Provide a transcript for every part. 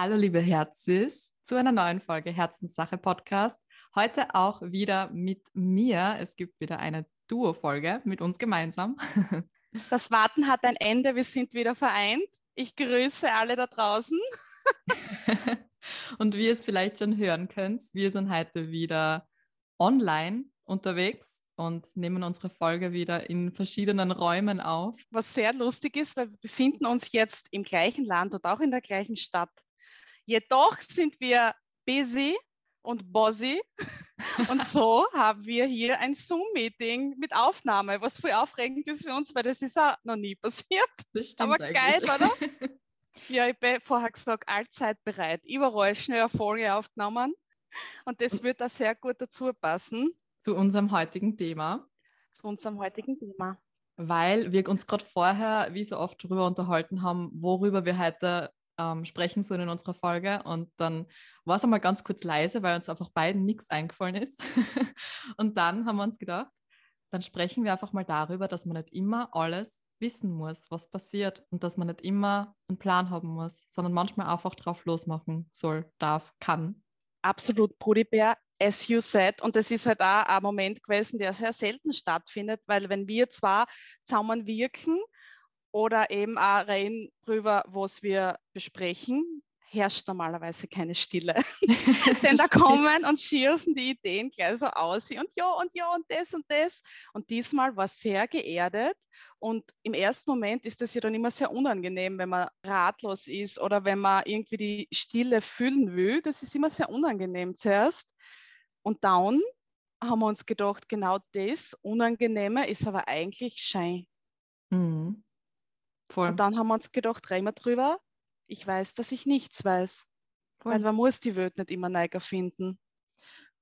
Hallo, liebe Herzis, zu einer neuen Folge Herzenssache Podcast. Heute auch wieder mit mir. Es gibt wieder eine Duo-Folge mit uns gemeinsam. Das Warten hat ein Ende, wir sind wieder vereint. Ich grüße alle da draußen. Und wie ihr es vielleicht schon hören könnt, wir sind heute wieder online unterwegs und nehmen unsere Folge wieder in verschiedenen Räumen auf. Was sehr lustig ist, weil wir befinden uns jetzt im gleichen Land und auch in der gleichen Stadt. Jedoch sind wir busy und bossy und so haben wir hier ein Zoom-Meeting mit Aufnahme, was voll aufregend ist für uns, weil das ist auch noch nie passiert. Das stimmt Aber geil, oder? Ja, ich bin vorher gesagt, allzeit bereit. Überall schnell eine Folge aufgenommen und das wird da sehr gut dazu passen Zu unserem heutigen Thema. zu unserem heutigen Thema. weil wir uns gerade vorher, wie so oft, darüber unterhalten haben, worüber wir heute ähm, sprechen sollen in unserer Folge. Und dann war es einmal ganz kurz leise, weil uns einfach beiden nichts eingefallen ist. und dann haben wir uns gedacht, dann sprechen wir einfach mal darüber, dass man nicht immer alles wissen muss, was passiert und dass man nicht immer einen Plan haben muss, sondern manchmal einfach drauf losmachen soll, darf, kann. absolut Brudibär, as you said. Und das ist halt auch ein Moment gewesen, der sehr selten stattfindet, weil wenn wir zwar zusammenwirken oder eben auch reden drüber, was wir besprechen, herrscht normalerweise keine Stille. Denn da kommen und schießen die Ideen gleich so aus und ja und ja und das und das. Und diesmal war sehr geerdet. Und im ersten Moment ist das ja dann immer sehr unangenehm, wenn man ratlos ist oder wenn man irgendwie die Stille füllen will. Das ist immer sehr unangenehm zuerst. Und dann haben wir uns gedacht, genau das Unangenehme ist aber eigentlich Schein. Mhm. Voll. Und dann haben wir uns gedacht, reden wir drüber. Ich weiß, dass ich nichts weiß. voll. Weil man muss die Welt nicht immer neu erfinden.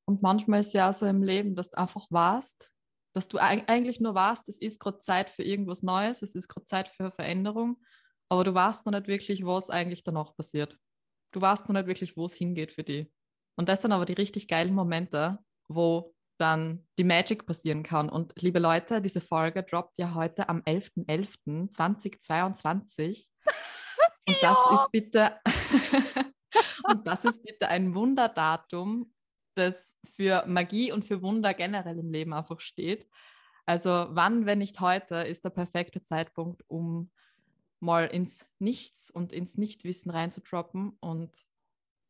Und manchmal ist ja auch so im Leben, dass du einfach warst, dass du eig- eigentlich nur warst, es ist gerade Zeit für irgendwas Neues, es ist gerade Zeit für eine Veränderung, aber du weißt noch nicht wirklich, was eigentlich danach passiert. Du weißt noch nicht wirklich, wo es hingeht für dich. Und das sind aber die richtig geilen Momente, wo dann die Magic passieren kann. Und liebe Leute, diese Folge droppt ja heute am 11.11.2022. Und das Ja. ist bitte und das ist bitte ein Wunderdatum, das für Magie und für Wunder generell im Leben einfach steht. Also wann, wenn nicht heute, ist der perfekte Zeitpunkt, um mal ins Nichts und ins Nichtwissen reinzudroppen und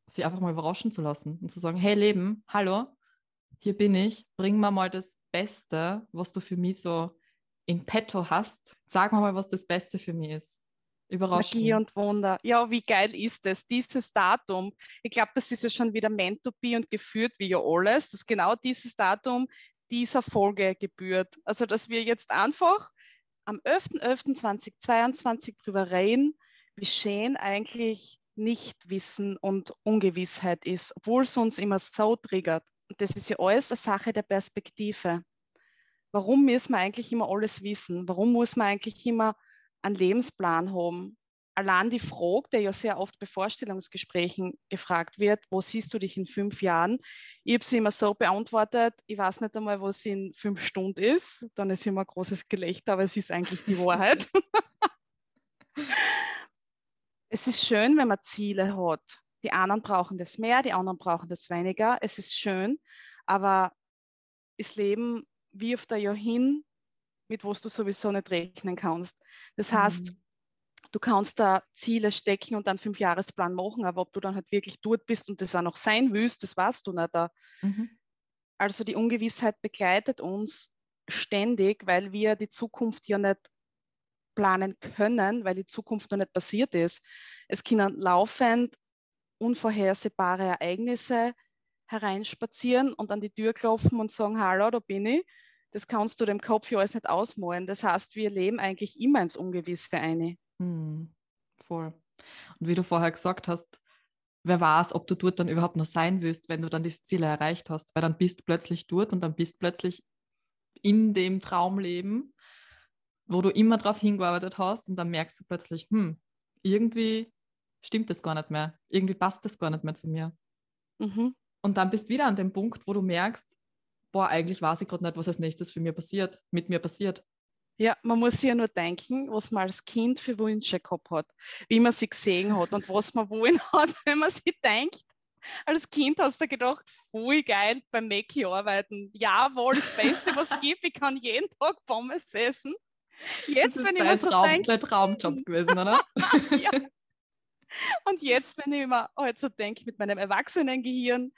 sie einfach mal überraschen zu lassen und zu sagen, hey Leben, hallo, hier bin ich, bring mir mal das Beste, was du für mich so in petto hast. Sag mir mal, was das Beste für mich ist. Überrasch Magie und Wunder. Ja, wie geil ist das? Dieses Datum. Ich glaube, das ist ja schon wieder meant to be und geführt wie ja alles, dass genau dieses Datum dieser Folge gebührt. Also, dass wir jetzt einfach am 11.11.2022 drüber reden, wie schön eigentlich Nichtwissen und Ungewissheit ist, obwohl es uns immer so triggert. Und das ist ja alles eine Sache der Perspektive. Warum müssen wir eigentlich immer alles wissen? Warum muss man eigentlich immer einen Lebensplan haben? Allein die Frage, der ja sehr oft bei Vorstellungsgesprächen gefragt wird, wo siehst du dich in fünf Jahren? Ich habe sie immer so beantwortet, ich weiß nicht einmal, wo sie in fünf Stunden ist. Dann ist immer ein großes Gelächter, aber es ist eigentlich die Wahrheit. es ist schön, wenn man Ziele hat. Die anderen brauchen das mehr, die anderen brauchen das weniger. Es ist schön, aber das Leben wirft da ja hin, mit was du sowieso nicht rechnen kannst. Das heißt, Mhm. du kannst da Ziele stecken und einen Fünfjahresplan machen, aber ob du dann halt wirklich dort bist und das auch noch sein willst, das weißt du nicht. Da. Mhm. Also die Ungewissheit begleitet uns ständig, weil wir die Zukunft ja nicht planen können, weil die Zukunft noch nicht passiert ist. Es können laufend unvorhersehbare Ereignisse hereinspazieren und an die Tür klopfen und sagen, hallo, da bin ich. Das kannst du dem Kopf ja alles nicht ausmalen. Das heißt, wir leben eigentlich immer ins Ungewisse eine. Mhm. Voll. Und wie du vorher gesagt hast, wer weiß, ob du dort dann überhaupt noch sein willst, wenn du dann diese Ziele erreicht hast, weil dann bist du plötzlich dort und dann bist du plötzlich in dem Traumleben, wo du immer drauf hingearbeitet hast und dann merkst du plötzlich, hm, irgendwie stimmt das gar nicht mehr, irgendwie passt das gar nicht mehr zu mir. Mhm. Und dann bist du wieder an dem Punkt, wo du merkst, boah, eigentlich weiß ich gerade nicht, was als nächstes für mir passiert, mit mir passiert. Ja, man muss sich ja nur denken, was man als Kind für Wünsche gehabt hat, wie man sie gesehen hat und was man wollen hat, wenn man sich denkt. Als Kind hast du gedacht, voll geil beim Mackie arbeiten. Jawohl, das Beste, was es gibt. Ich kann jeden Tag Pommes essen. Jetzt, wenn ich mir so Traum, denke. Traumjob gewesen, oder? ja. Und jetzt, wenn ich mir halt so denke, mit meinem Erwachsenengehirn,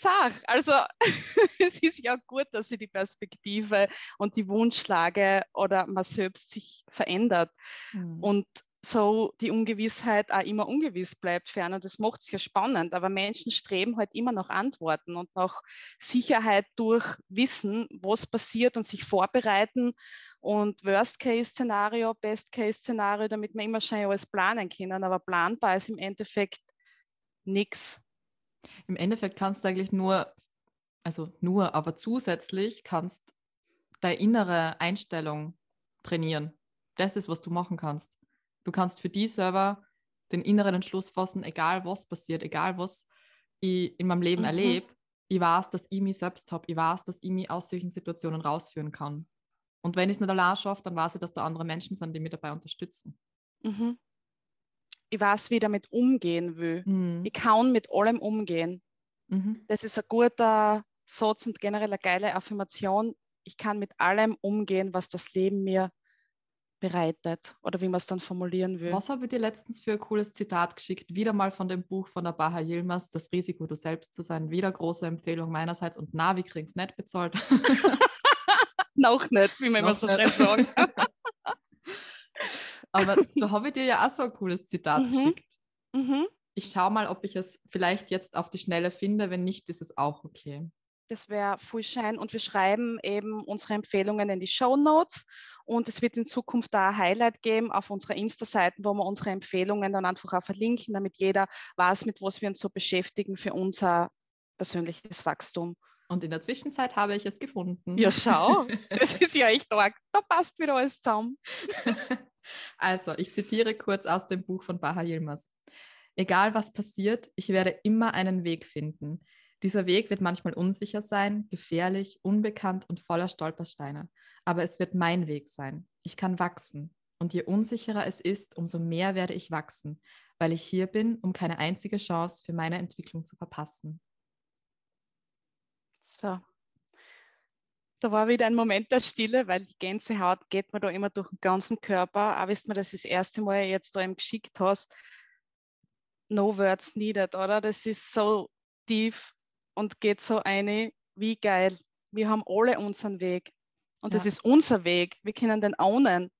Sag, also es ist ja gut, dass sich die Perspektive und die Wunschlage oder man selbst sich verändert mhm. und so die Ungewissheit auch immer ungewiss bleibt fern. Und das macht es ja spannend, aber Menschen streben halt immer nach Antworten und nach Sicherheit durch Wissen, was passiert und sich vorbereiten und Worst-Case-Szenario, Best-Case-Szenario, damit wir immer schon alles planen können, aber planbar ist im Endeffekt nichts im Endeffekt kannst du eigentlich nur, also nur, aber zusätzlich kannst deine innere Einstellung trainieren. Das ist, was du machen kannst. Du kannst für die selber den inneren Entschluss fassen, egal was passiert, egal was ich in meinem Leben mhm. erlebe, ich weiß, dass ich mich selbst habe, ich weiß, dass ich mich aus solchen Situationen rausführen kann. Und wenn ich es nicht allein schaffe, dann weiß ich, dass da andere Menschen sind, die mich dabei unterstützen. Mhm ich weiß, wie ich damit umgehen will. Mhm. Ich kann mit allem umgehen. Mhm. Das ist ein guter Satz und generell eine geile Affirmation. Ich kann mit allem umgehen, was das Leben mir bereitet oder wie man es dann formulieren will. Was habe ich dir letztens für ein cooles Zitat geschickt? Wieder mal von dem Buch von der Baha Yilmaz, Das Risiko, du selbst zu sein. Wieder große Empfehlung meinerseits und na, wir kriegen es nicht bezahlt. Noch nicht, wie man immer so schön sagt. Aber da habe ich dir ja auch so ein cooles Zitat mhm. geschickt. Mhm. Ich schaue mal, ob ich es vielleicht jetzt auf die Schnelle finde. Wenn nicht, ist es auch okay. Das wäre voll schein. Und wir schreiben eben unsere Empfehlungen in die Show Notes. Und es wird in Zukunft da ein Highlight geben auf unserer Insta-Seiten, wo wir unsere Empfehlungen dann einfach auch verlinken, damit jeder weiß, mit was wir uns so beschäftigen für unser persönliches Wachstum. Und in der Zwischenzeit habe ich es gefunden. Ja, schau, das ist ja echt arg. Da passt wieder alles zusammen. Also, ich zitiere kurz aus dem Buch von Baha Yilmaz. Egal was passiert, ich werde immer einen Weg finden. Dieser Weg wird manchmal unsicher sein, gefährlich, unbekannt und voller Stolpersteine. Aber es wird mein Weg sein. Ich kann wachsen. Und je unsicherer es ist, umso mehr werde ich wachsen, weil ich hier bin, um keine einzige Chance für meine Entwicklung zu verpassen. So, da war wieder ein Moment der Stille, weil die Gänsehaut geht mir da immer durch den ganzen Körper. Auch wenn du das das erste Mal jetzt da eben geschickt hast, no words needed, oder? Das ist so tief und geht so eine, wie geil. Wir haben alle unseren Weg. Und ja. das ist unser Weg. Wir können den ownen.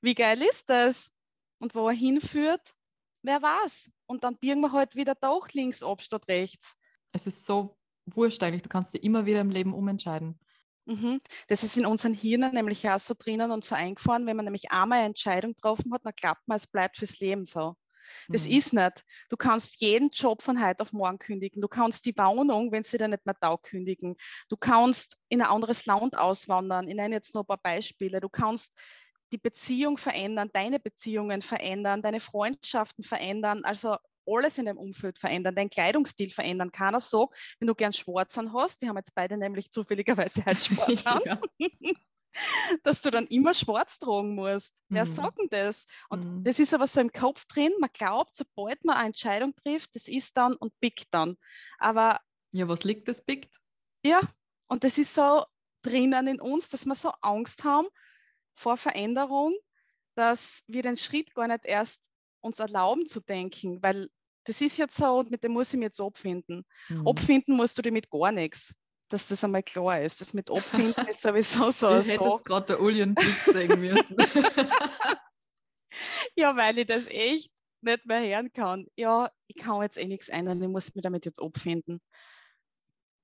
Wie geil ist das? Und wo er hinführt, wer weiß. Und dann biegen wir halt wieder doch links ab statt rechts. Es ist so wurscht eigentlich. Du kannst dir immer wieder im Leben umentscheiden. Mhm. Das ist in unseren Hirnen nämlich auch so drinnen und so eingefahren, wenn man nämlich einmal eine Entscheidung getroffen hat, dann klappt man, es bleibt fürs Leben so. Das mhm. ist nicht. Du kannst jeden Job von heute auf morgen kündigen. Du kannst die Wohnung, wenn sie dir nicht mehr taugt, kündigen. Du kannst in ein anderes Land auswandern. Ich nenne jetzt nur ein paar Beispiele. Du kannst die Beziehung verändern, deine Beziehungen verändern, deine Freundschaften verändern. Also alles in deinem Umfeld verändern, deinen Kleidungsstil verändern. Keiner sagt, wenn du gern schwarz an hast, wir haben jetzt beide nämlich zufälligerweise halt schwarz an, dass du dann immer schwarz tragen musst. Mhm. Wer sagt denn das? Und mhm. das ist aber so im Kopf drin, man glaubt, sobald man eine Entscheidung trifft, das ist dann und pickt dann. Aber ja, was liegt das pickt? Ja, und das ist so drinnen in uns, dass wir so Angst haben vor Veränderung, dass wir den Schritt gar nicht erst uns erlauben zu denken, weil das ist jetzt so und mit dem muss ich mich jetzt abfinden. Mhm. Abfinden musst du dir mit gar nichts, dass das einmal klar ist. Das mit Abfinden ist sowieso so. Ich hätte jetzt gerade der Uli und Blick zeigen müssen. ja, weil ich das echt nicht mehr hören kann. Ja, ich kann jetzt eh nichts ändern, ich muss mich damit jetzt abfinden.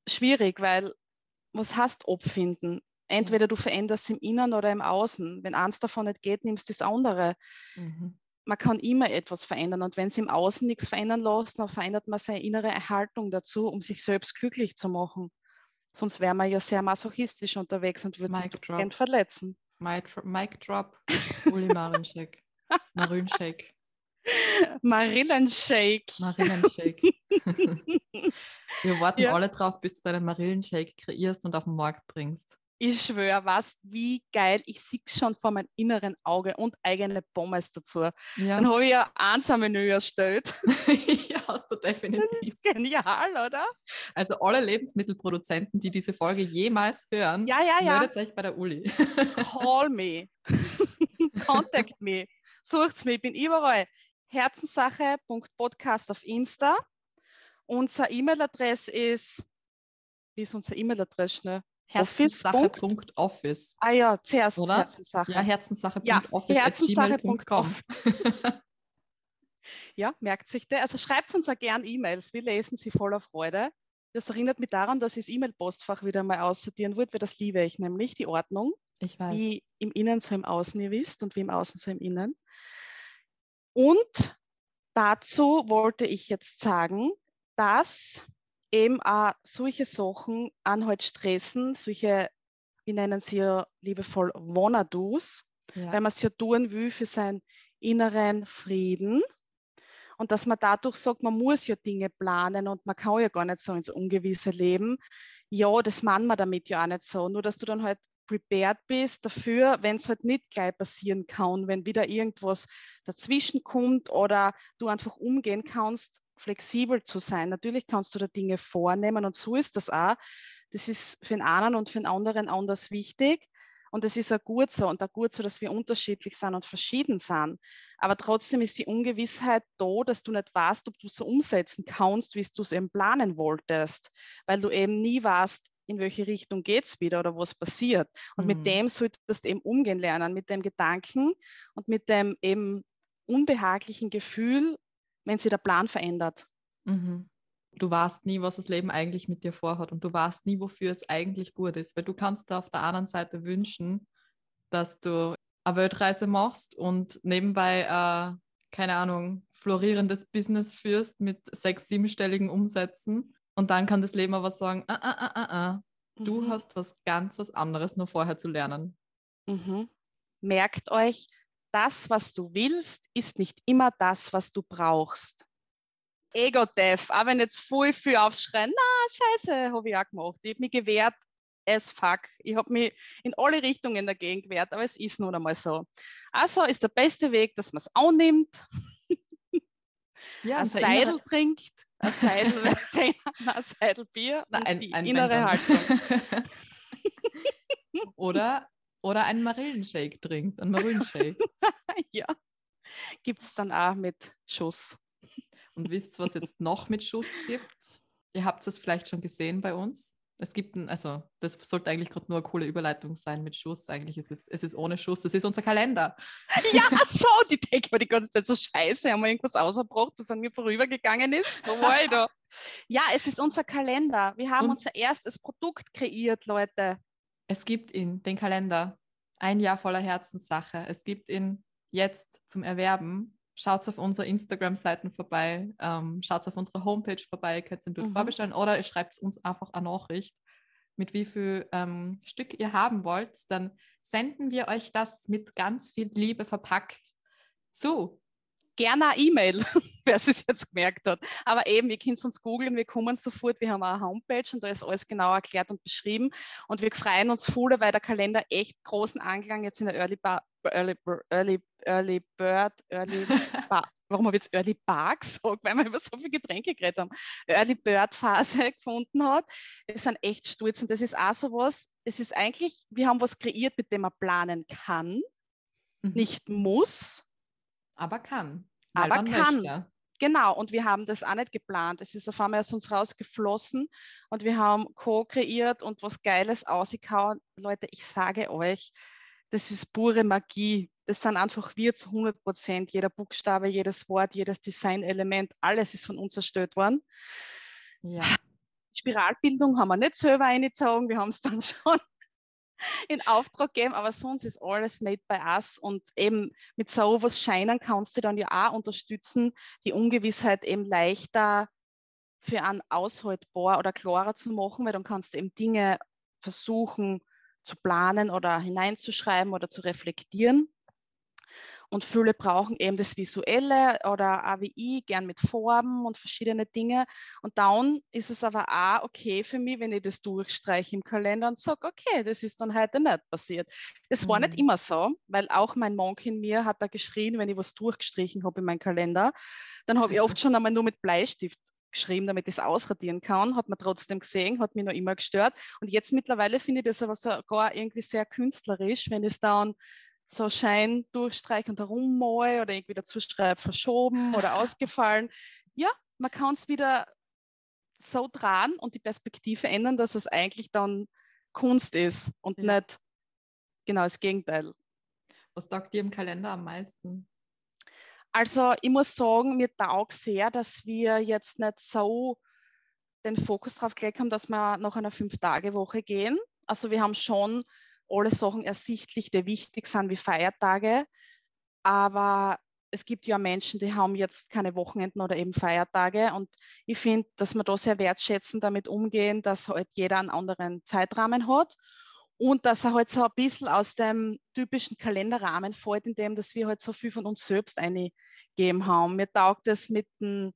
Schwierig, weil was heißt abfinden? Entweder du veränderst im Innen oder im Außen. Wenn eins davon nicht geht, nimmst du das andere. Mhm man kann immer etwas verändern. Und wenn sie im Außen nichts verändern lässt, dann verändert man seine innere Haltung dazu, um sich selbst glücklich zu machen. Sonst wäre man ja sehr masochistisch unterwegs und würde sich gern verletzen. Mic Drop, Uli Marinschek. Marinschek. Marillenshake. Marillenshake. Wir warten ja. alle drauf, bis du deinen Marillenshake kreierst und auf den Markt bringst. Ich schwöre, was, wie geil. Ich sehe es schon vor meinem inneren Auge und eigene Pommes dazu. Ja. Dann habe ich ja eins am Menü erstellt. ja, hast du definitiv. Das ist genial, oder? Also alle Lebensmittelproduzenten, die diese Folge jemals hören, ja, ja, ja. meldet euch bei der Uli. Call me. Contact me. Sucht's mich, ich bin überall. Herzenssache.podcast auf Insta. Unser E-Mail-Adresse ist, wie ist unsere E-Mail-Adresse schnell? Herzenssache.office. Ah ja, zuerst Oder? Herzenssache. Ja, herzenssache.office.gmail.com. Ja, ja, merkt sich der. Also schreibt uns auch gern E-Mails. Wir lesen sie voller Freude. Das erinnert mich daran, dass ich das E-Mail-Postfach wieder mal aussortieren würde, weil das liebe ich nämlich, die Ordnung. Ich weiß. Wie im Innen so im Außen, ihr wisst, und wie im Außen so im Innen. Und dazu wollte ich jetzt sagen, dass eben auch solche Sachen an halt stressen, solche, wir nennen sie ja liebevoll Wannadus, ja. weil man es ja tun will für seinen inneren Frieden. Und dass man dadurch sagt, man muss ja Dinge planen und man kann ja gar nicht so ins Ungewisse leben. Ja, das meint man damit ja auch nicht so. Nur, dass du dann halt prepared bist dafür, wenn es halt nicht gleich passieren kann, wenn wieder irgendwas dazwischen kommt oder du einfach umgehen kannst, flexibel zu sein. Natürlich kannst du da Dinge vornehmen und so ist das auch. Das ist für den einen und für den anderen anders wichtig. Und es ist auch gut so und auch gut so, dass wir unterschiedlich sind und verschieden sind. Aber trotzdem ist die Ungewissheit da, dass du nicht weißt, ob du so umsetzen kannst, wie du es eben planen wolltest, weil du eben nie weißt, in welche Richtung geht es wieder oder was passiert. Und mhm. mit dem solltest du eben umgehen lernen, mit dem Gedanken und mit dem eben unbehaglichen Gefühl, wenn sich der Plan verändert. Mhm. Du weißt nie, was das Leben eigentlich mit dir vorhat und du weißt nie, wofür es eigentlich gut ist, weil du kannst da auf der anderen Seite wünschen, dass du eine Weltreise machst und nebenbei, äh, keine Ahnung, florierendes Business führst mit sechs, siebenstelligen Umsätzen und dann kann das Leben aber sagen, ah, ah, ah, ah, ah. du mhm. hast was ganz was anderes nur vorher zu lernen. Mhm. Merkt euch, das, was du willst, ist nicht immer das, was du brauchst. Ego-Death, auch wenn jetzt voll viel aufschreien, na, scheiße, habe ich auch gemacht. Ich habe mich gewehrt as fuck. Ich habe mich in alle Richtungen dagegen gewehrt, aber es ist nun einmal so. Also ist der beste Weg, dass man es annimmt, ja, ein Seidel innere... trinkt, ein Seidel, ein Seidel Bier Na, ein, die ein innere Haltung. oder, oder einen Marillenshake trinkt, einen Marillenshake. ja, gibt es dann auch mit Schuss. Und wisst ihr, was jetzt noch mit Schuss gibt? Ihr habt es vielleicht schon gesehen bei uns. Es gibt ein, also das sollte eigentlich gerade nur eine coole Überleitung sein mit Schuss. Eigentlich ist es, es ist ohne Schuss, es ist unser Kalender. Ja, so, die denken mir die ganze Zeit so scheiße, haben wir irgendwas ausgebracht, was an mir vorübergegangen ist. Wo war ich da? Ja, es ist unser Kalender. Wir haben Und unser erstes Produkt kreiert, Leute. Es gibt ihn, den Kalender. Ein Jahr voller Herzenssache. Es gibt ihn jetzt zum Erwerben schaut auf unsere Instagram-Seiten vorbei, ähm, schaut auf unsere Homepage vorbei, könnt ihr dort mhm. vorbestellen oder ihr schreibt uns einfach eine Nachricht, mit wie viel ähm, Stück ihr haben wollt. Dann senden wir euch das mit ganz viel Liebe verpackt zu. Gerne eine E-Mail, wer es jetzt gemerkt hat. Aber eben, wir können es uns googeln, wir kommen sofort, wir haben eine Homepage und da ist alles genau erklärt und beschrieben. Und wir freuen uns voll, weil der Kalender echt großen Anklang jetzt in der Early, Bar, Early, Early Early Bird, Early warum habe ich jetzt Early Bark gesagt, weil wir über so viele Getränke geredet haben, Early Bird Phase gefunden hat. Es sind echt stolz und das ist auch so was, es ist eigentlich, wir haben was kreiert, mit dem man planen kann, mhm. nicht muss. Aber kann. Aber kann. Möchte. Genau, und wir haben das auch nicht geplant. Es ist auf einmal aus uns rausgeflossen und wir haben co-kreiert und was Geiles ausgehauen. Leute, ich sage euch, das ist pure Magie das sind einfach wir zu 100 Prozent. Jeder Buchstabe, jedes Wort, jedes Designelement, alles ist von uns erstellt worden. Ja. Spiralbildung haben wir nicht selber eingezogen, wir haben es dann schon in Auftrag geben, aber sonst ist alles made by us und eben mit so was scheinen kannst du dann ja auch unterstützen, die Ungewissheit eben leichter für einen aushaltbar oder klarer zu machen, weil dann kannst du eben Dinge versuchen zu planen oder hineinzuschreiben oder zu reflektieren. Und viele brauchen eben das Visuelle oder AWI gern mit Farben und verschiedene Dinge. Und dann ist es aber auch okay für mich, wenn ich das durchstreiche im Kalender und sage, okay, das ist dann heute nicht passiert. Das mhm. war nicht mhm. immer so, weil auch mein Monk in mir hat da geschrien, wenn ich was durchgestrichen habe in meinem Kalender. Dann habe ich oft schon einmal nur mit Bleistift geschrieben, damit ich es ausradieren kann. Hat man trotzdem gesehen, hat mich noch immer gestört. Und jetzt mittlerweile finde ich das aber sogar irgendwie sehr künstlerisch, wenn ich es dann so Schein durchstreiche und herummal oder irgendwie dazu schreibe, verschoben oder ausgefallen. Ja, man kann es wieder so dran und die Perspektive ändern, dass es eigentlich dann Kunst ist und ja. nicht genau das Gegenteil. Was taugt dir im Kalender am meisten? Also ich muss sagen, mir taugt sehr, dass wir jetzt nicht so den Fokus drauf gelegt haben, dass wir nach einer Fünf-Tage-Woche gehen. Also wir haben schon alle Sachen ersichtlich, die wichtig sind wie Feiertage. Aber es gibt ja Menschen, die haben jetzt keine Wochenenden oder eben Feiertage. Und ich finde, dass wir da sehr wertschätzend damit umgehen, dass halt jeder einen anderen Zeitrahmen hat und dass er halt so ein bisschen aus dem typischen Kalenderrahmen fällt, in dem, dass wir halt so viel von uns selbst eingegeben haben. Mir taugt es mit dem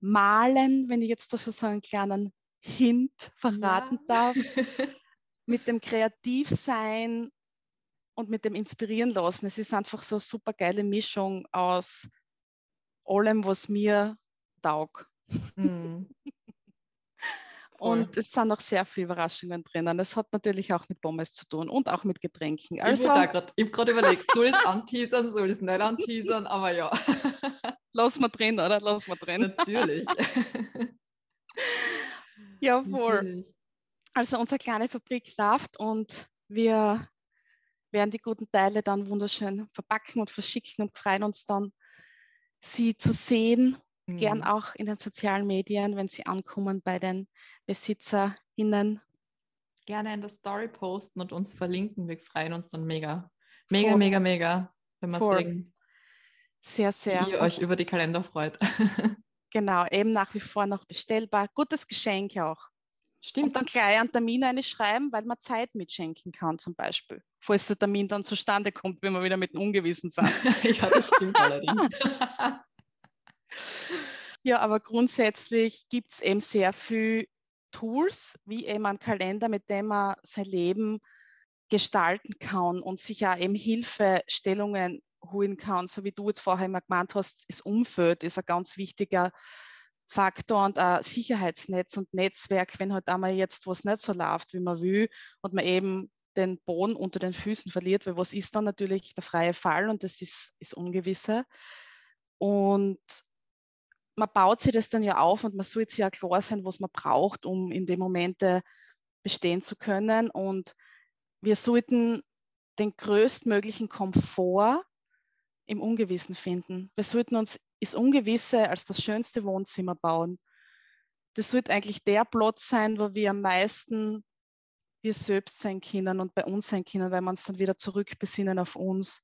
Malen, wenn ich jetzt da so einen kleinen Hint verraten ja. darf. mit dem Kreativsein und mit dem Inspirieren lassen. Es ist einfach so eine super geile Mischung aus allem, was mir taugt. Mm. und es sind noch sehr viele Überraschungen drinnen. Es hat natürlich auch mit Pommes zu tun und auch mit Getränken. Also, ich habe gerade überlegt, soll ich es anteasern, soll ich es nicht anteasern, aber ja. Lass mal drin, oder? Lass mal drin. Natürlich. Jawohl. Natürlich. Also unsere kleine Fabrik läuft und wir werden die guten Teile dann wunderschön verpacken und verschicken und freuen uns dann, sie zu sehen. Mhm. Gern auch in den sozialen Medien, wenn sie ankommen bei den BesitzerInnen. Gerne in der Story posten und uns verlinken. Wir freuen uns dann mega. Mega, Voll. mega, mega, wenn wir Voll. sehen. Sehr, sehr. Wie ihr euch über die Kalender freut. genau, eben nach wie vor noch bestellbar. Gutes Geschenk auch. Stimmt. Und dann gleich einen Termin einschreiben, weil man Zeit mitschenken kann, zum Beispiel. Falls der Termin dann zustande kommt, wenn wir wieder mit dem Ungewissen sind. ja, das stimmt allerdings. ja, aber grundsätzlich gibt es eben sehr viele Tools, wie eben ein Kalender, mit dem man sein Leben gestalten kann und sich auch eben Hilfestellungen holen kann. So wie du jetzt vorher immer gemeint hast, das Umfeld ist ein ganz wichtiger Faktor und ein Sicherheitsnetz und Netzwerk, wenn halt einmal jetzt was nicht so läuft, wie man will und man eben den Boden unter den Füßen verliert, weil was ist dann natürlich der freie Fall und das ist, ist Ungewisse. Und man baut sich das dann ja auf und man sollte sich ja klar sein, was man braucht, um in den Momente bestehen zu können. Und wir sollten den größtmöglichen Komfort im Ungewissen finden. Wir sollten uns das Ungewisse als das schönste Wohnzimmer bauen. Das sollte eigentlich der Platz sein, wo wir am meisten wir selbst sein können und bei uns sein können, weil wir uns dann wieder zurückbesinnen auf uns.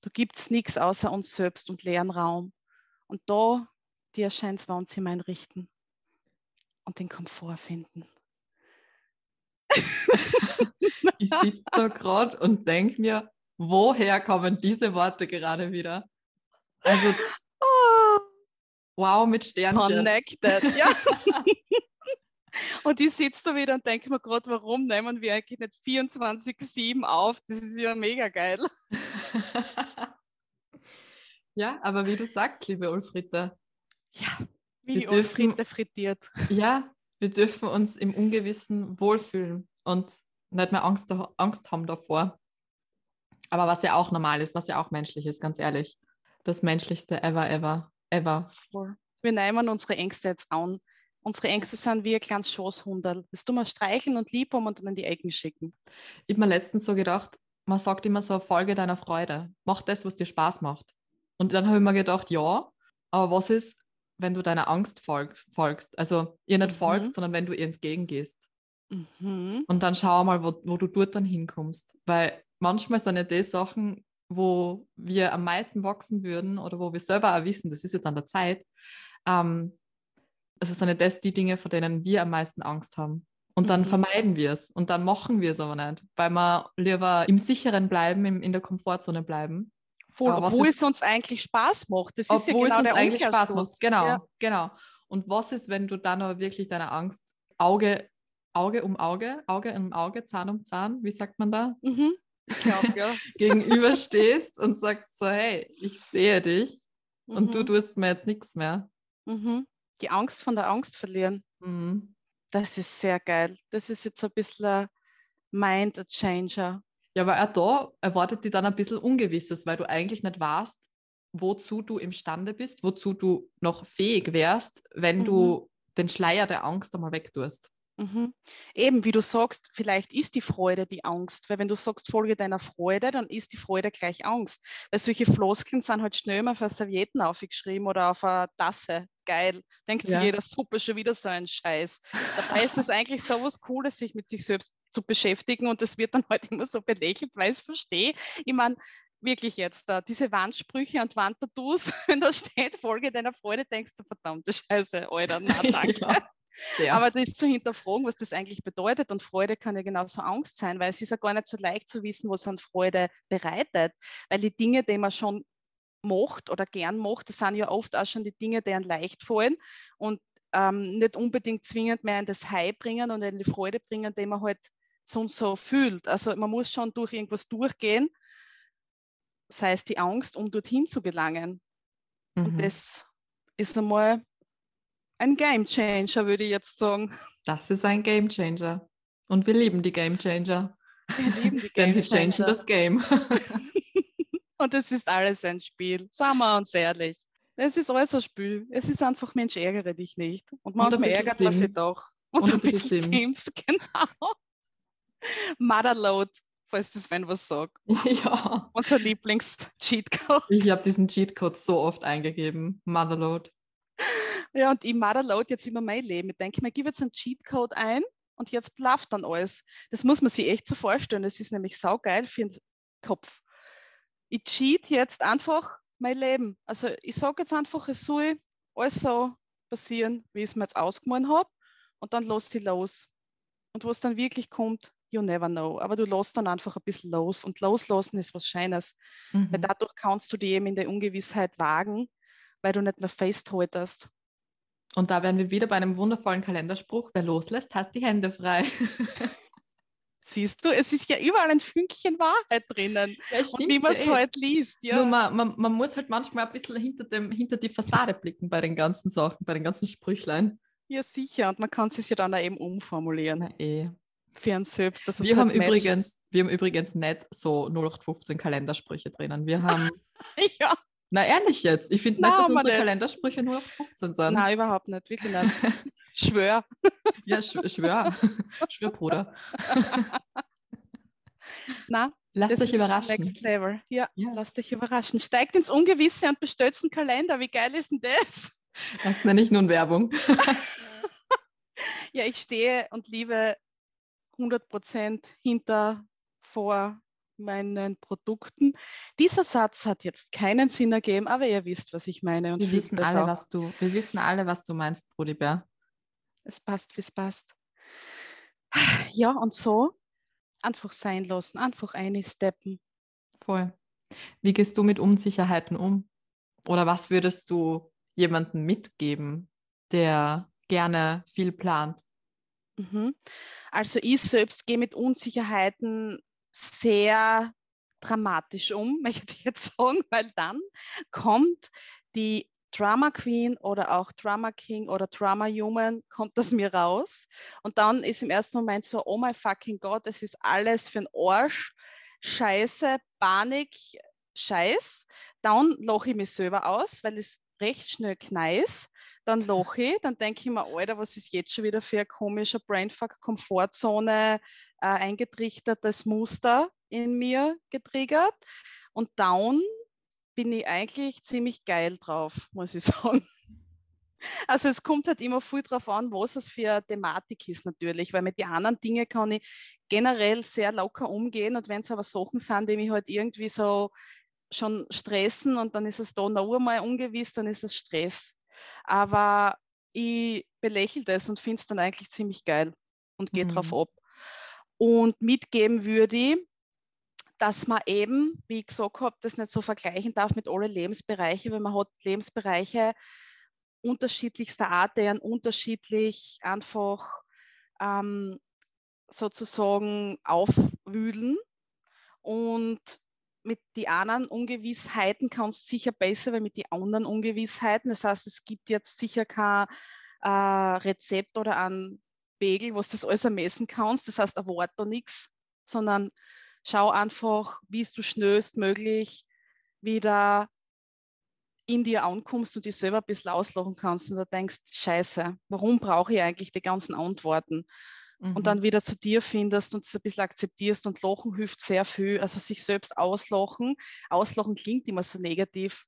Da gibt es nichts außer uns selbst und leeren Raum. Und da die erscheint das Wohnzimmer einrichten und den Komfort finden. ich sitze da gerade und denke mir, woher kommen diese Worte gerade wieder? Also. Wow, mit Sternchen. Connected, ja. und ich sitze da wieder und denke mir gerade, warum nehmen wir eigentlich nicht 24-7 auf? Das ist ja mega geil. ja, aber wie du sagst, liebe Ulfritte. Ja, wie wir die dürfen, Ulfritte frittiert. Ja, wir dürfen uns im Ungewissen wohlfühlen und nicht mehr Angst, Angst haben davor. Aber was ja auch normal ist, was ja auch menschlich ist, ganz ehrlich. Das menschlichste ever, ever, ever. Wir nehmen unsere Ängste jetzt an. Unsere Ängste sind wie ein kleines Schoßhundel. Das tun wir streicheln und lieb haben und dann in die Ecken schicken. Ich habe mir letztens so gedacht, man sagt immer so, Folge deiner Freude. Mach das, was dir Spaß macht. Und dann habe ich mir gedacht, ja, aber was ist, wenn du deiner Angst folgst? Also ihr nicht mhm. folgst, sondern wenn du ihr entgegengehst? Mhm. Und dann schau mal, wo, wo du dort dann hinkommst. Weil manchmal sind ja die Sachen, wo wir am meisten wachsen würden oder wo wir selber auch wissen, das ist jetzt an der Zeit, ähm, also sind ja das die Dinge, vor denen wir am meisten Angst haben. Und dann Mhm. vermeiden wir es und dann machen wir es aber nicht, weil wir lieber im Sicheren bleiben, im, in der Komfortzone bleiben. Voll, Aber obwohl ist- es uns eigentlich Spaß macht. Das ist ja genau es uns der eigentlich Spaß macht. Genau, Ja. genau. Und was ist, wenn du dann aber wirklich deiner Angst Auge, Auge um Auge, Auge um Auge, Zahn um Zahn, wie sagt man da, Mhm. Ich glaube, ja. gegenüberstehst und sagst so, hey, ich sehe dich und du Mhm. tust mir jetzt nichts mehr. Mhm. Die Angst von der Angst verlieren. Mhm. Das ist sehr geil. Das ist jetzt ein bisschen ein Mind Changer. Ja, aber auch da erwartet die dann ein bisschen Ungewisses, weil du eigentlich nicht weißt, wozu du imstande bist, wozu du noch fähig wärst, wenn Mhm. du den Schleier der Angst einmal wegtust. Mhm. Eben, wie du sagst, vielleicht ist die Freude die Angst, weil wenn du sagst, folge deiner Freude, dann ist die Freude gleich Angst. Weil solche Floskeln sind halt schnell mal auf Servietten aufgeschrieben oder auf eine Tasse. Geil. Denkt Ja. sich jeder, super, schon wieder so ein Scheiß. Dabei ist es eigentlich so was Cooles, sich mit sich selbst zu beschäftigen und das wird dann halt immer so belächelt, weil ich es verstehe. Ich meine, wirklich jetzt, da, diese Wandsprüche und Wandtattoos, wenn da steht, folge deiner Freude, denkst du, verdammte Scheiße, Alter, na danke. Ja, sehr. Aber das zu hinterfragen, was das eigentlich bedeutet. Und Freude kann ja genauso Angst sein, weil es ist ja gar nicht so leicht zu wissen, was an Freude bereitet. Weil die Dinge, die man schon macht oder gern macht, das sind ja oft auch schon die Dinge, die einem leicht fallen und ähm, nicht unbedingt zwingend mehr in das High bringen und in die Freude bringen, die man halt sonst so fühlt. Also man muss schon durch irgendwas durchgehen, sei es die Angst, um dorthin zu gelangen. Und Mhm. das ist einmal ein Game Changer, würde ich jetzt sagen. Das ist ein Game Changer. Und wir lieben die Game Changer. Wir lieben die Denn sie Game changen das Game. Und es ist alles ein Spiel. Sagen wir uns ehrlich. Es ist alles ein Spiel. Es ist einfach, Mensch, ärgere dich nicht. Und manchmal ärgert man sich Sims. doch. Und Und, ein ein bisschen Sims. Sims, genau. Motherload, falls das wenn was sagt. ja. Unser Lieblings-Cheatcode. Ich habe diesen Cheatcode so oft eingegeben. Motherload. Ja, und ich Motherload jetzt immer mein Leben. Ich denke mir, gib jetzt einen Cheatcode ein und jetzt blafft dann alles. Das muss man sich echt so vorstellen. Das ist nämlich saugeil für den Kopf. Ich cheat jetzt einfach mein Leben. Also ich sage jetzt einfach, es soll alles so passieren, wie ich es mir jetzt ausgemalt habe. Und dann lasse ich los. Und was dann wirklich kommt, you never know. Aber du lässt dann einfach ein bisschen los. Und loslassen ist was Scheines. Weil Mhm. dadurch kannst du die eben in der Ungewissheit wagen, weil du nicht mehr festhaltest. Und da wären wir wieder bei einem wundervollen Kalenderspruch. Wer loslässt, hat die Hände frei. Siehst du, es ist ja überall ein Fünkchen Wahrheit drinnen. Ja, Und wie man es eh. halt liest. Ja. Nur man, man, man muss halt manchmal ein bisschen hinter, dem, hinter die Fassade blicken bei den ganzen Sachen, bei den ganzen Sprüchlein. ja, sicher. Und man kann es ja dann auch eben umformulieren Na eh. für einen selbst. Dass es Wir halt haben, übrigens, wir haben übrigens nicht so 0815 Kalendersprüche drinnen. Wir haben, Ja, na ehrlich jetzt, ich finde nicht, dass unsere nicht. Kalendersprüche nur auf 15 sind. nein, überhaupt nicht. Wirklich nicht. Schwör. Ja, sch schwör. schwör, Bruder. Na, euch ist überraschen. Next level. Ja, Ja. lasst euch überraschen. Steigt ins Ungewisse und bestellt einen Kalender. Wie geil ist denn das? Das nenne ich nun Werbung. Ja, ich stehe und liebe 100% hinter vor meinen Produkten. Dieser Satz hat jetzt keinen Sinn ergeben, aber ihr wisst, was ich meine. Und Wir wissen alle, auch. was du, wir wissen alle, was du meinst, Brudibär. Es passt, wie es passt. Ja, und so einfach sein lassen, einfach einsteppen. Voll. Wie gehst du mit Unsicherheiten um? Oder was würdest du jemandem mitgeben, der gerne viel plant? Mhm. Also ich selbst gehe mit Unsicherheiten sehr dramatisch um, möchte ich jetzt sagen, weil dann kommt die Drama Queen oder auch Drama King oder Drama Human, kommt das mir raus. Und dann ist im ersten Moment so, oh my fucking Gott, es ist alles für den Arsch, Scheiße, Panik, Scheiß. Dann lache ich mich selber aus, weil es recht schnell kneiß. Dann lache ich, dann denke ich mir, Alter, was ist jetzt schon wieder für ein komischer Brainfuck, Komfortzone, äh, eingetrichtertes Muster in mir getriggert. Und dann bin ich eigentlich ziemlich geil drauf, muss ich sagen. Also es kommt halt immer viel darauf an, was es für eine Thematik ist natürlich, weil mit den anderen Dingen kann ich generell sehr locker umgehen und wenn es aber Sachen sind, die mich halt irgendwie so schon stressen und dann ist es da noch einmal ungewiss, dann ist es Stress. Aber ich belächle das und finde es dann eigentlich ziemlich geil und gehe mhm. drauf ab. Und mitgeben würde dass man eben, wie ich gesagt habe, das nicht so vergleichen darf mit allen Lebensbereichen, weil man hat Lebensbereiche unterschiedlichster Art, deren unterschiedlich einfach ähm, sozusagen aufwühlen. Und mit den anderen Ungewissheiten kannst du sicher besser, weil mit den anderen Ungewissheiten, das heißt, es gibt jetzt sicher kein äh, Rezept oder ein Pegel, was das alles ermessen kannst. Das heißt, erwarte da nichts, sondern schau einfach, wie du schnellstmöglich wieder in dir ankommst und dich selber ein bisschen auslachen kannst und da denkst, scheiße, warum brauche ich eigentlich die ganzen Antworten? Mhm. Und dann wieder zu dir findest und es ein bisschen akzeptierst und Lachen hilft sehr viel. Also sich selbst auslachen. Auslachen klingt immer so negativ.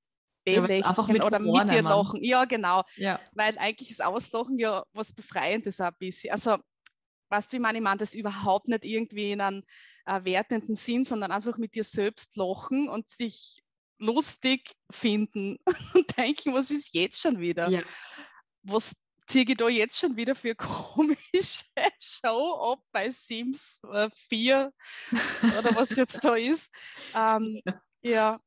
Ja, einfach mit oder mit dir lachen. Ja, genau. Ja. Weil eigentlich ist Auslachen ja was Befreiendes ein bisschen. Also weißt du, wie man, ich meine das überhaupt nicht irgendwie in einem äh, wertenden Sinn, sondern einfach mit dir selbst lachen und sich lustig finden und denken, was ist jetzt schon wieder? Ja. Was ziehe ich da jetzt schon wieder für komische Show ab bei Sims 4 äh, oder was jetzt da ist? Ähm, ja. ja.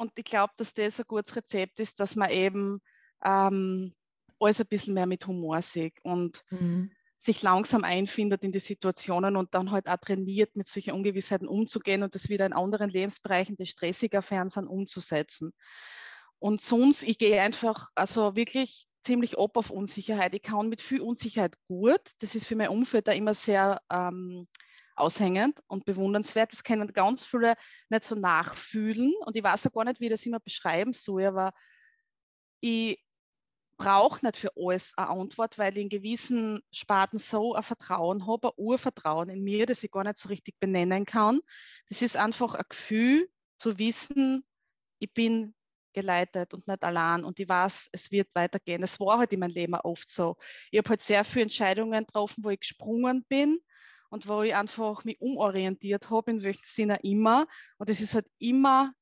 Und ich glaube, dass das ein gutes Rezept ist, dass man eben ähm, alles ein bisschen mehr mit Humor sieht und mhm sich langsam einfindet in die Situationen und dann halt auch trainiert, mit solchen Ungewissheiten umzugehen und das wieder in anderen Lebensbereichen, die stressiger fern sind, umzusetzen. Und sonst, ich gehe einfach, also wirklich ziemlich ab auf Unsicherheit. Ich kann mit viel Unsicherheit gut. Das ist für mein Umfeld da immer sehr ähm, aushängend und bewundernswert. Das können ganz viele nicht so nachfühlen und ich weiß auch gar nicht, wie ich das immer beschreiben soll, aber ich brauche nicht für alles eine Antwort, weil ich in gewissen Sparten so ein Vertrauen habe, ein Urvertrauen in mir, das ich gar nicht so richtig benennen kann. Das ist einfach ein Gefühl zu wissen, ich bin geleitet und nicht allein und ich weiß, es wird weitergehen. Es war halt in meinem Leben oft so. Ich habe halt sehr viele Entscheidungen getroffen, wo ich gesprungen bin und wo ich einfach mich umorientiert habe, in welchem Sinne immer. Und es ist halt immer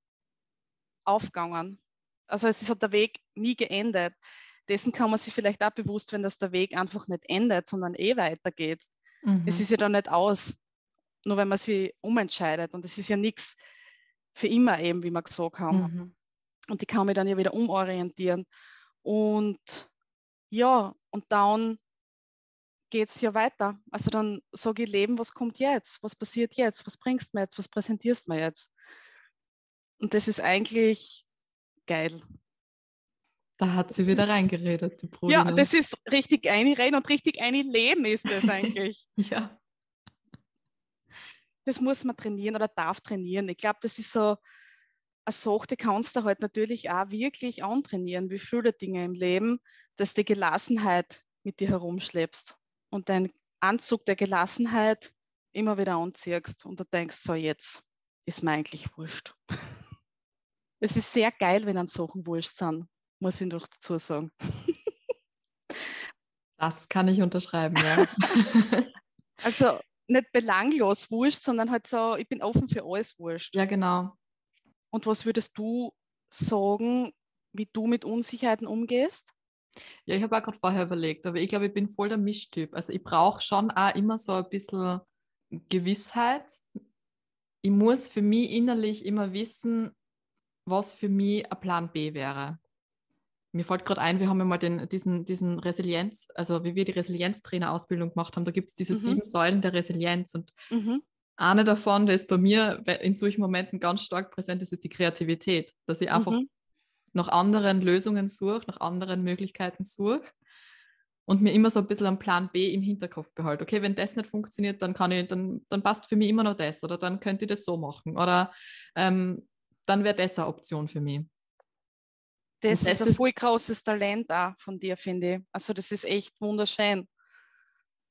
aufgegangen. Also es ist halt der Weg nie geendet dessen kann man sich vielleicht auch bewusst, wenn das der Weg einfach nicht endet, sondern eh weitergeht. Mhm. Es ist ja dann nicht aus, nur wenn man sich umentscheidet. Und es ist ja nichts für immer eben, wie wir gesagt haben. Mhm. Und ich kann mich dann ja wieder umorientieren. Und ja, und dann geht es ja weiter. Also dann sage ich Leben, was kommt jetzt? Was passiert jetzt? Was bringst du mir jetzt? Was präsentierst du mir jetzt? Und das ist eigentlich geil. Da hat sie wieder reingeredet, die Brudi. Ja, das ist richtig einreden und richtig einleben ist das eigentlich. ja. Das muss man trainieren oder darf trainieren. Ich glaube, das ist so eine Sache, die kannst du halt natürlich auch wirklich antrainieren, wie viele Dinge im Leben, dass die Gelassenheit mit dir herumschleppst und deinen Anzug der Gelassenheit immer wieder anziehst und du denkst, so jetzt ist mir eigentlich wurscht. Es ist sehr geil, wenn an Sachen wurscht sind muss ich noch dazu sagen. Das kann ich unterschreiben, ja. also nicht belanglos wurscht, sondern halt so, ich bin offen für alles wurscht. Ja, genau. Und was würdest du sagen, wie du mit Unsicherheiten umgehst? Ja, ich habe auch gerade vorher überlegt, aber ich glaube, ich bin voll der Mischtyp. Also ich brauche schon auch immer so ein bisschen Gewissheit. Ich muss für mich innerlich immer wissen, was für mich ein Plan B wäre mir fällt gerade ein, wir haben ja mal den, diesen, diesen Resilienz, also wie wir die Resilienztrainer-Ausbildung gemacht haben, da gibt es diese mhm. sieben Säulen der Resilienz und mhm. eine davon, der ist bei mir in solchen Momenten ganz stark präsent, das ist die Kreativität, dass ich einfach mhm. Nach anderen Lösungen suche, nach anderen Möglichkeiten suche und mir immer so ein bisschen einen Plan B im Hinterkopf behalte. Okay, wenn das nicht funktioniert, dann kann ich, dann, dann passt für mich immer noch das oder dann könnte ich das so machen oder ähm, dann wäre das eine Option für mich. Das, das ist ein voll großes Talent auch von dir, finde ich. Also das ist echt wunderschön.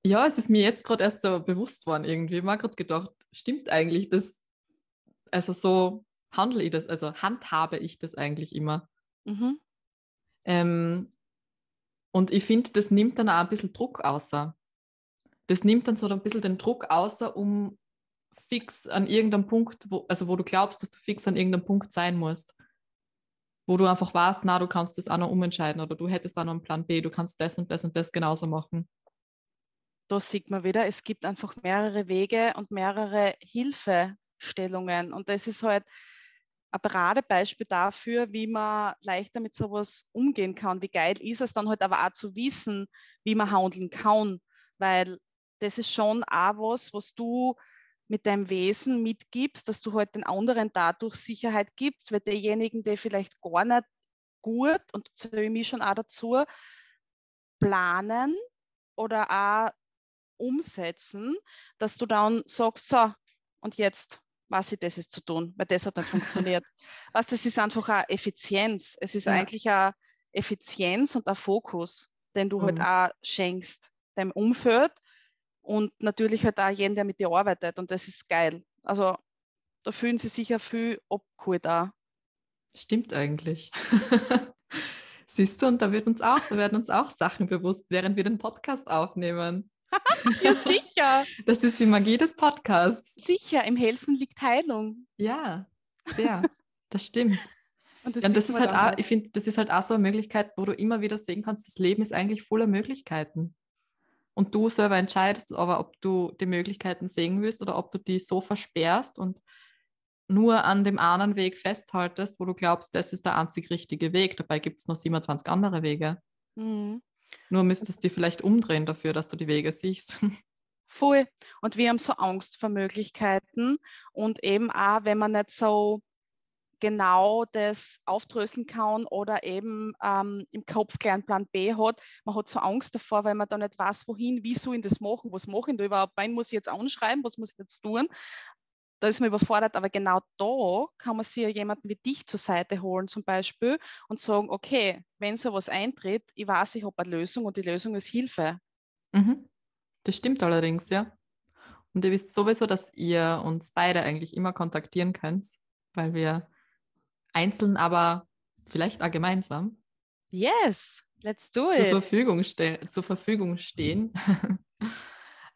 Ja, es ist mir jetzt gerade erst so bewusst worden irgendwie. Ich habe gerade gedacht, stimmt eigentlich das, also so handle ich das, also handhabe ich das eigentlich immer. Mhm. Ähm, Und ich finde, das nimmt dann auch ein bisschen Druck außer. Das nimmt dann so ein bisschen den Druck außer, um fix an irgendeinem Punkt, wo, also wo du glaubst, dass du fix an irgendeinem Punkt sein musst. Wo du einfach weißt, na, du kannst das auch noch umentscheiden oder du hättest auch noch einen Plan B, du kannst das und das und das genauso machen. Da sieht man wieder, es gibt einfach mehrere Wege und mehrere Hilfestellungen. Und das ist halt ein Paradebeispiel dafür, wie man leichter mit sowas umgehen kann. Wie geil ist es dann halt aber auch zu wissen, wie man handeln kann, weil das ist schon auch was, was du mit deinem Wesen mitgibst, dass du halt den anderen dadurch Sicherheit gibst, weil derjenigen, der vielleicht gar nicht gut, und zähle ich mich schon auch dazu, planen oder auch umsetzen, dass du dann sagst, so, und jetzt weiß ich, das ist zu tun, weil das hat nicht funktioniert. Was, das ist einfach eine Effizienz. Es ist ja. eigentlich eine Effizienz und ein Fokus, den du halt mhm. halt auch schenkst deinem Umfeld und natürlich halt auch jeden, der mit dir arbeitet. Und das ist geil. Also da fühlen sie sich ja viel abgeholt da. Stimmt eigentlich. Siehst du, und da, wird uns auch, da werden uns auch Sachen bewusst, während wir den Podcast aufnehmen. ja, sicher. Das ist die Magie des Podcasts. Sicher, im Helfen liegt Heilung. Ja, sehr. Das stimmt. Und das, ja, und das ist halt auch, ich finde, das ist halt auch so eine Möglichkeit, wo du immer wieder sehen kannst, das Leben ist eigentlich voller Möglichkeiten und du selber entscheidest, aber ob du die Möglichkeiten sehen willst oder ob du die so versperrst und nur an dem anderen Weg festhaltest, wo du glaubst, das ist der einzig richtige Weg. Dabei gibt es noch 27 andere Wege. Mhm. Nur müsstest du vielleicht umdrehen dafür, dass du die Wege siehst. Voll. Und wir haben so Angst vor Möglichkeiten und eben auch, wenn man nicht so genau das aufdröseln kann oder eben ähm, im Kopf kleinen Plan B hat. Man hat so Angst davor, weil man da nicht weiß, wohin, wie soll ich das machen, was mache ich da überhaupt, wen muss ich jetzt anschreiben, was muss ich jetzt tun. Da ist man überfordert, aber genau da kann man sich ja jemanden wie dich zur Seite holen zum Beispiel und sagen, okay, wenn so was eintritt, ich weiß, ich habe eine Lösung und die Lösung ist Hilfe. Mhm. Das stimmt allerdings, ja. Und ihr wisst sowieso, dass ihr uns beide eigentlich immer kontaktieren könnt, weil wir einzeln, aber vielleicht auch gemeinsam. Yes, let's do zur it. Verfügung zur Verfügung stehen.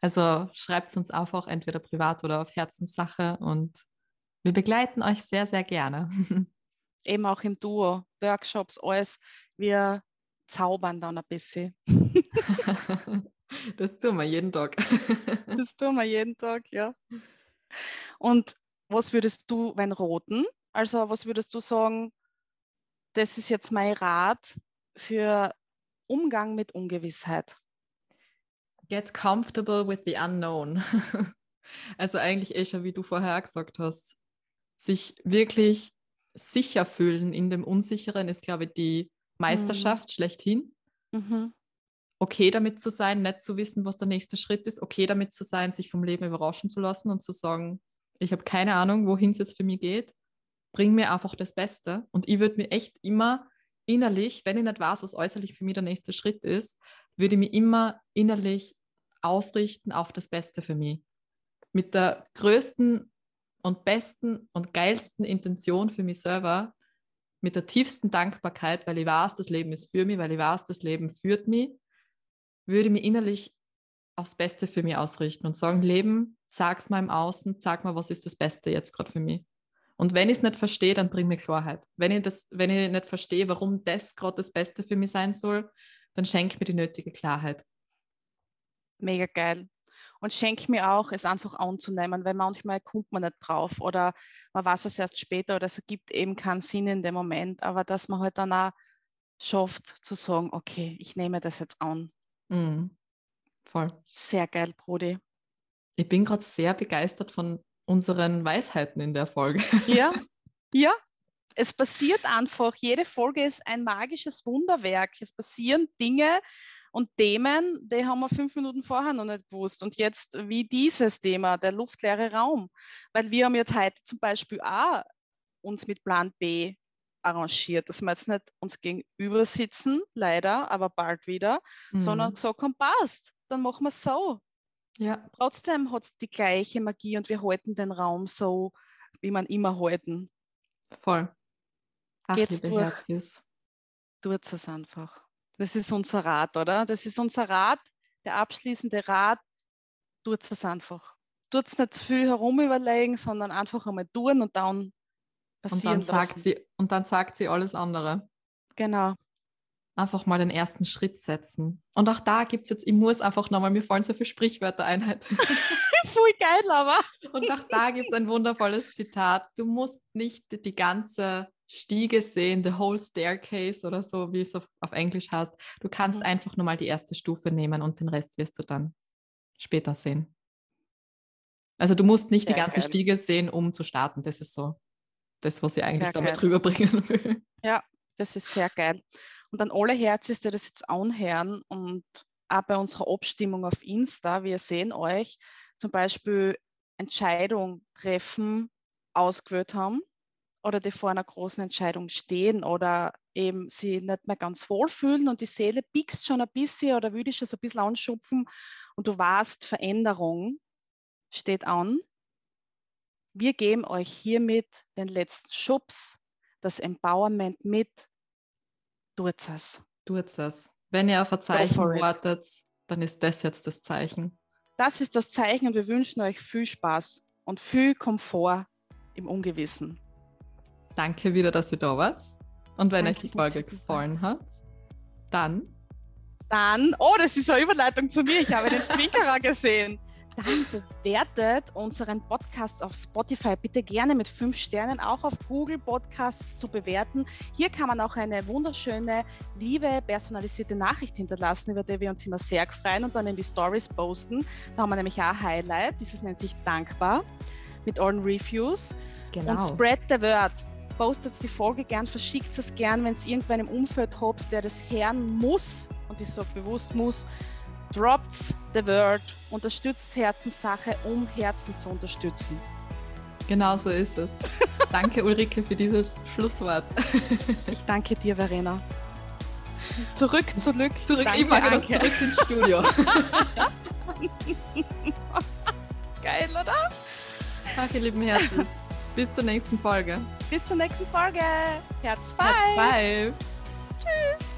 also schreibt es uns einfach entweder privat oder auf Herzenssache und wir begleiten euch sehr, sehr gerne. Eben auch im Duo, Workshops, alles. Wir zaubern dann ein bisschen. das tun wir jeden Tag. das tun wir jeden Tag, ja. Und was würdest du, wenn roten, also was würdest du sagen, das ist jetzt mein Rat für Umgang mit Ungewissheit? Get comfortable with the unknown. also eigentlich eh schon, wie du vorher gesagt hast, sich wirklich sicher fühlen in dem Unsicheren ist, glaube ich, die Meisterschaft mhm. schlechthin. Mhm. Okay damit zu sein, nicht zu wissen, was der nächste Schritt ist, okay damit zu sein, sich vom Leben überraschen zu lassen und zu sagen, ich habe keine Ahnung, wohin es jetzt für mich geht bring mir einfach das Beste. Und ich würde mir echt immer innerlich, wenn ich nicht weiß, was äußerlich für mich der nächste Schritt ist, würde ich mich immer innerlich ausrichten auf das Beste für mich. Mit der größten und besten und geilsten Intention für mich selber, mit der tiefsten Dankbarkeit, weil ich weiß, das Leben ist für mich, weil ich weiß, das Leben führt mich, würde ich mich innerlich aufs Beste für mich ausrichten und sagen, Leben, sag's mal im Außen, sag mal, was ist das Beste jetzt gerade für mich. Und wenn ich es nicht verstehe, dann bring mir Klarheit. Wenn ich, das, wenn ich nicht verstehe, warum das gerade das Beste für mich sein soll, dann schenk mir die nötige Klarheit. Mega geil. Und schenk mir auch, es einfach anzunehmen, weil manchmal kommt man nicht drauf oder man weiß es erst später oder es ergibt eben keinen Sinn in dem Moment. Aber dass man halt dann auch schafft zu sagen, okay, ich nehme das jetzt an. Mm, voll. Sehr geil, Brody. Ich bin gerade sehr begeistert von unseren Weisheiten in der Folge. Ja, ja. Es passiert einfach, jede Folge ist ein magisches Wunderwerk. Es passieren Dinge und Themen, die haben wir fünf Minuten vorher noch nicht gewusst. Und jetzt wie dieses Thema, der luftleere Raum. Weil wir haben jetzt heute zum Beispiel auch uns mit Plan B arrangiert, dass wir jetzt nicht uns gegenüber sitzen, leider, aber bald wieder, mhm. sondern gesagt haben, passt, dann machen wir es so. Ja. Trotzdem hat es die gleiche Magie und wir halten den Raum so, wie man immer halten. Voll. Ach, Geht's durch. Tut es einfach. Das ist unser Rat, oder? Das ist unser Rat, der abschließende Rat. Tut es einfach. Tut es nicht zu viel herumüberlegen, sondern einfach einmal tun und dann Und passieren dann, sagt sie, und dann sagt sie alles andere. Genau. Einfach mal den ersten Schritt setzen. Und auch da gibt es jetzt, ich muss einfach nochmal, mir fallen so viele Sprichwörter ein. Voll geil, aber. Und auch da gibt es ein wundervolles Zitat. Du musst nicht die ganze Stiege sehen, the whole staircase oder so, wie es auf, auf Englisch heißt. Du kannst Mhm. einfach nur mal die erste Stufe nehmen und den Rest wirst du dann später sehen. Also du musst nicht die Sehr ganze geil. Stiege sehen, um zu starten. Das ist so das, was ich eigentlich Sehr damit geil. drüber bringen will. Das ist sehr geil. Und an alle Herzis, die das jetzt anhören und auch bei unserer Abstimmung auf Insta, wir sehen euch zum Beispiel Entscheidung treffen, ausgewählt haben oder die vor einer großen Entscheidung stehen oder eben sie nicht mehr ganz wohlfühlen und die Seele piekst schon ein bisschen oder dich schon so ein bisschen anschupfen und du weißt, Veränderung steht an. Wir geben euch hiermit den letzten Schubs, das Empowerment mit. Tut es. Tut es. Wenn ihr auf ein Zeichen wartet, dann ist das jetzt das Zeichen. Das ist das Zeichen und wir wünschen euch viel Spaß und viel Komfort im Ungewissen. Danke wieder, dass ihr da wart. Und wenn Danke, euch die Folge gefallen hat, dann Dann, oh, das ist eine Überleitung zu mir, ich habe den Zwinkerer gesehen. Dann bewertet unseren Podcast auf Spotify bitte gerne mit fünf Sternen, auch auf Google Podcasts zu bewerten. Hier kann man auch eine wunderschöne, liebe, personalisierte Nachricht hinterlassen, über die wir uns immer sehr freuen und dann in die Stories posten. Da haben wir nämlich auch ein Highlight, dieses nennt sich Dankbar mit allen Reviews. genau. Und spread the word. Postet die Folge gern, verschickt es gern, wenn es irgendwann im Umfeld habt, der das hören muss, und ich sage bewusst muss, droppt the word, unterstützt Herzenssache, um Herzen zu unterstützen. Genau so ist es. Danke, Ulrike, für dieses Schlusswort. Ich danke dir, Verena. Zurück, zurück. Zurück, danke, noch Anke. zurück ins Studio. Geil, oder? Ach, ihr lieben Herzens. Bis zur nächsten Folge. Bis zur nächsten Folge. Herz 5. Herz 5. Tschüss.